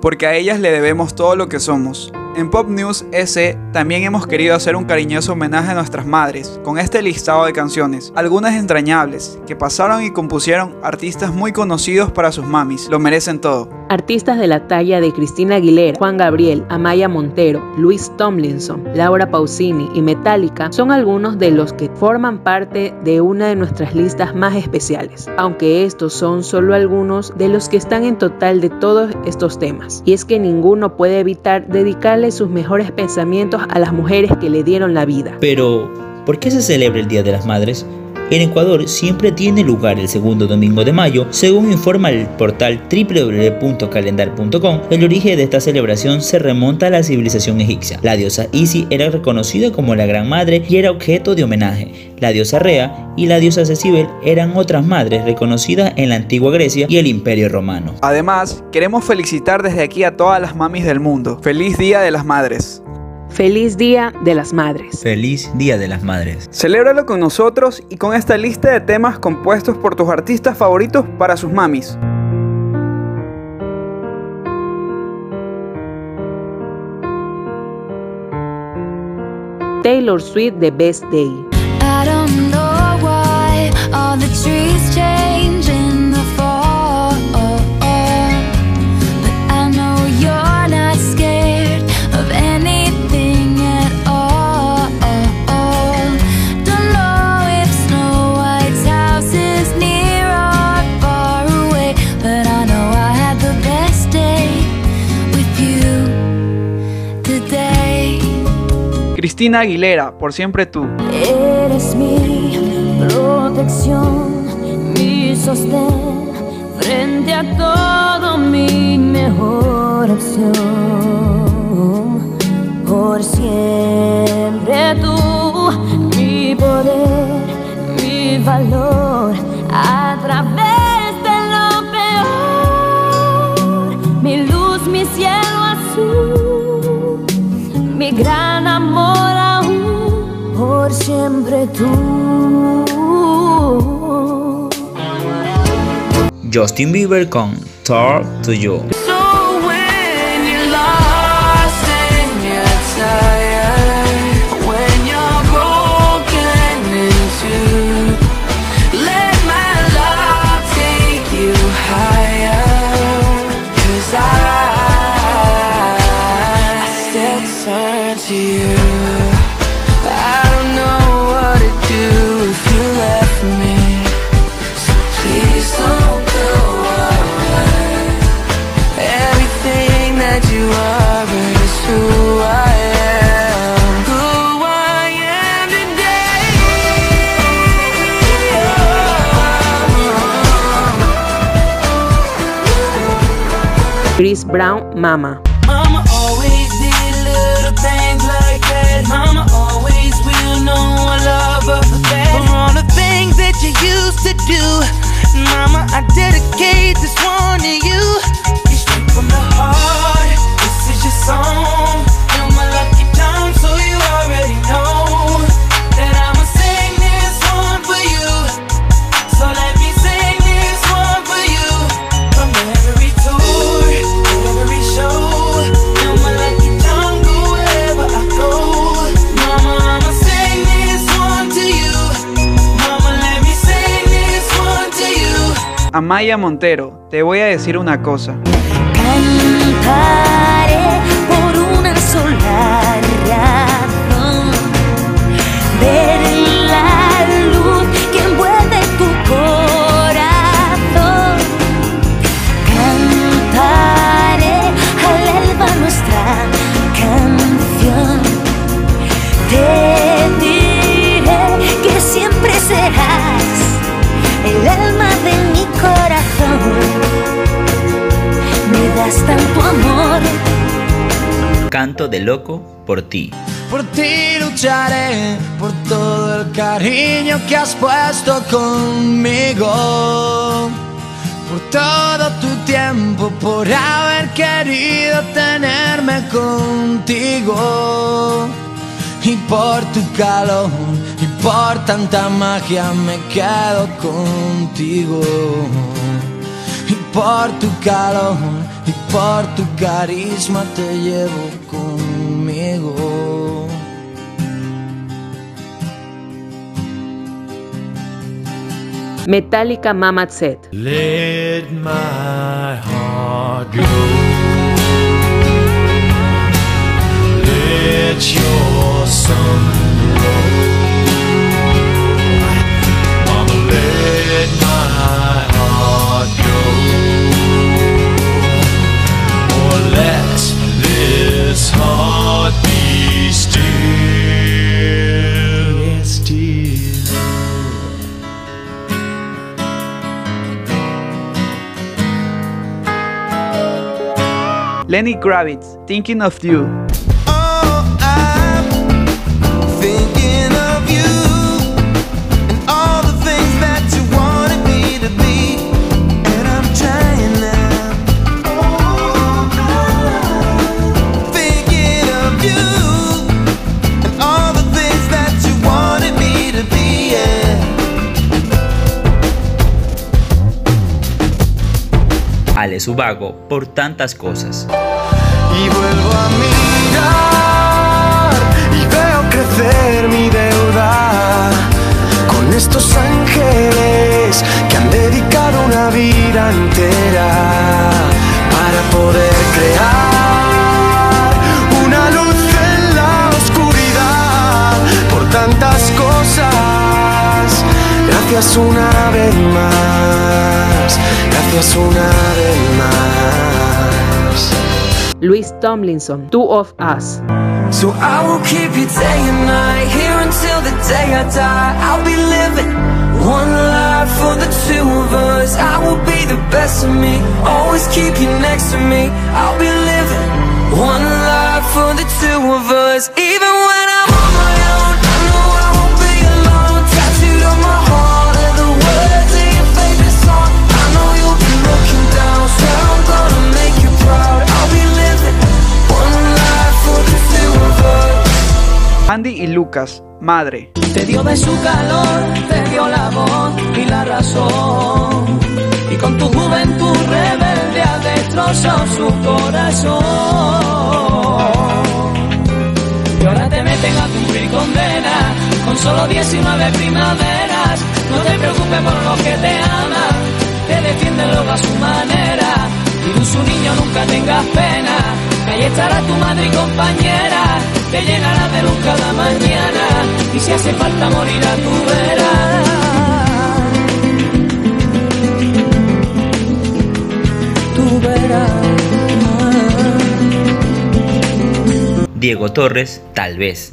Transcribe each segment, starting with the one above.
porque a ellas le debemos todo lo que somos. En Pop News S también hemos querido hacer un cariñoso homenaje a nuestras madres, con este listado de canciones, algunas entrañables, que pasaron y compusieron artistas muy conocidos para sus mamis, lo merecen todo. Artistas de la talla de Cristina Aguilera, Juan Gabriel, Amaya Montero, Luis Tomlinson, Laura Pausini y Metallica son algunos de los que forman parte de una de nuestras listas más especiales, aunque estos son solo algunos de los que están en total de todos estos temas. Y es que ninguno puede evitar dedicarle sus mejores pensamientos a las mujeres que le dieron la vida. Pero, ¿por qué se celebra el Día de las Madres? En Ecuador siempre tiene lugar el segundo domingo de mayo, según informa el portal www.calendar.com. El origen de esta celebración se remonta a la civilización egipcia. La diosa Isis era reconocida como la Gran Madre y era objeto de homenaje. La diosa Rea y la diosa Cecibel eran otras madres reconocidas en la antigua Grecia y el Imperio Romano. Además, queremos felicitar desde aquí a todas las mamis del mundo. Feliz Día de las Madres. Feliz Día de las Madres. Feliz Día de las Madres. Celébralo con nosotros y con esta lista de temas compuestos por tus artistas favoritos para sus mamis. Taylor Swift The Best Day. Cristina Aguilera, por siempre tú. Eres mi protección, mi sostén frente a todo mi mejor opción. Por siempre tú, mi poder, mi valor a través de lo peor. Mi luz, mi cielo azul, mi gran tú. Justin Bieber con Talk to You. Chris Mama. Mama always did little things like that. Mama always will know I love her for that. For all the things that you used to do. Mama, I dedicate this one to you. You Amaya Montero, te voy a decir una cosa. Tanto amor. Canto de loco por ti. Por ti lucharé, por todo el cariño que has puesto conmigo. Por todo tu tiempo, por haber querido tenerme contigo. Y por tu calor, y por tanta magia me quedo contigo. Y por tu calor, y por tu carisma te llevo conmigo. Metallica Mama Set. Let my heart go. Let your sun Lenny Kravitz, Thinking of You. Subago por tantas cosas. Y vuelvo a mirar y veo crecer mi deuda con estos ángeles que han dedicado una vida entera para poder crear una luz en la oscuridad por tantas cosas. Gracias una vez más, gracias una vez más. Luis Tomlinson, Two of Us. So I will keep you day and night here until the day I die. I'll be living one life for the two of us. I will be the best of me, always keep you next to me. I'll be living one life for the two of us. Even when I'm Lucas, Madre. Te dio de su calor, te dio la voz y la razón. Y con tu juventud rebelde has destrozado su corazón. Y ahora te meten a cumplir condena con solo 19 primaveras. No te preocupes por lo que te aman, te defienden luego a su manera. Y tú su niño nunca tengas pena, que ahí estará tu madre y compañera. Te llenará de luz cada mañana y si hace falta morir a tu vera. Tu verás. Diego Torres, tal vez.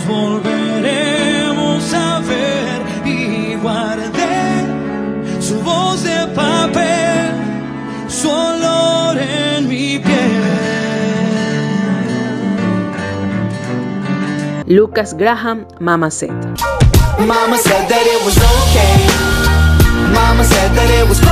Nos volveremos a ver y guardé su voz de papel, su olor en mi piel. Lucas Graham, Mama Set. Mama said that it was okay. Mama said that it was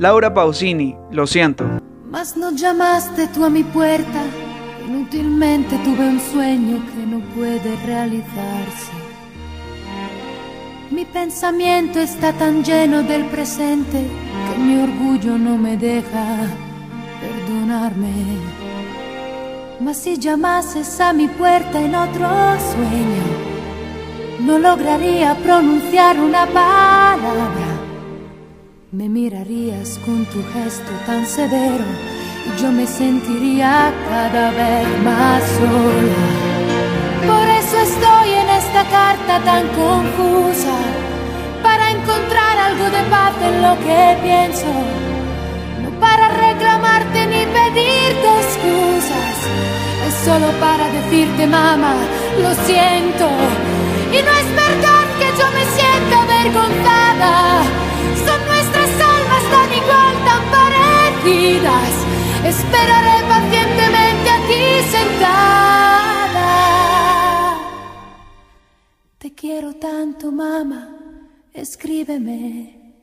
Laura Pausini, Lo siento. Mas no llamaste tú a mi puerta, inútilmente tuve un sueño que no puede realizarse. Mi pensamiento está tan lleno del presente que mi orgullo no me deja perdonarme. Mas si llamases a mi puerta en otro sueño, no lograría pronunciar una palabra. Me mirarías con tu gesto tan severo y yo me sentiría cada vez más sola. Por eso estoy en esta carta tan confusa, para encontrar algo de paz en lo que pienso. No para reclamarte ni pedirte excusas. Es solo para decirte, mamá, lo siento. Y no es verdad que yo me sienta avergonzada. Parecidas. Esperaré pacientemente aquí sentada. Te quiero tanto, mamá. Escríbeme,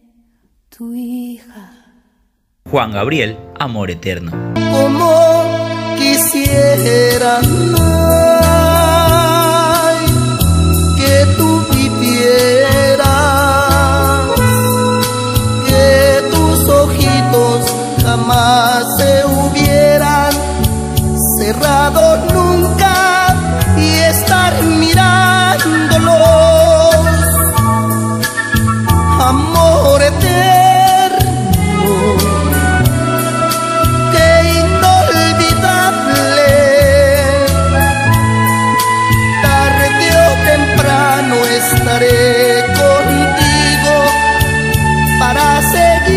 tu hija. Juan Gabriel, Amor Eterno. como quisiera jamás se hubieran cerrado nunca y estar mirándolos. Amor eterno qué inolvidable. Tarde o temprano estaré contigo para seguir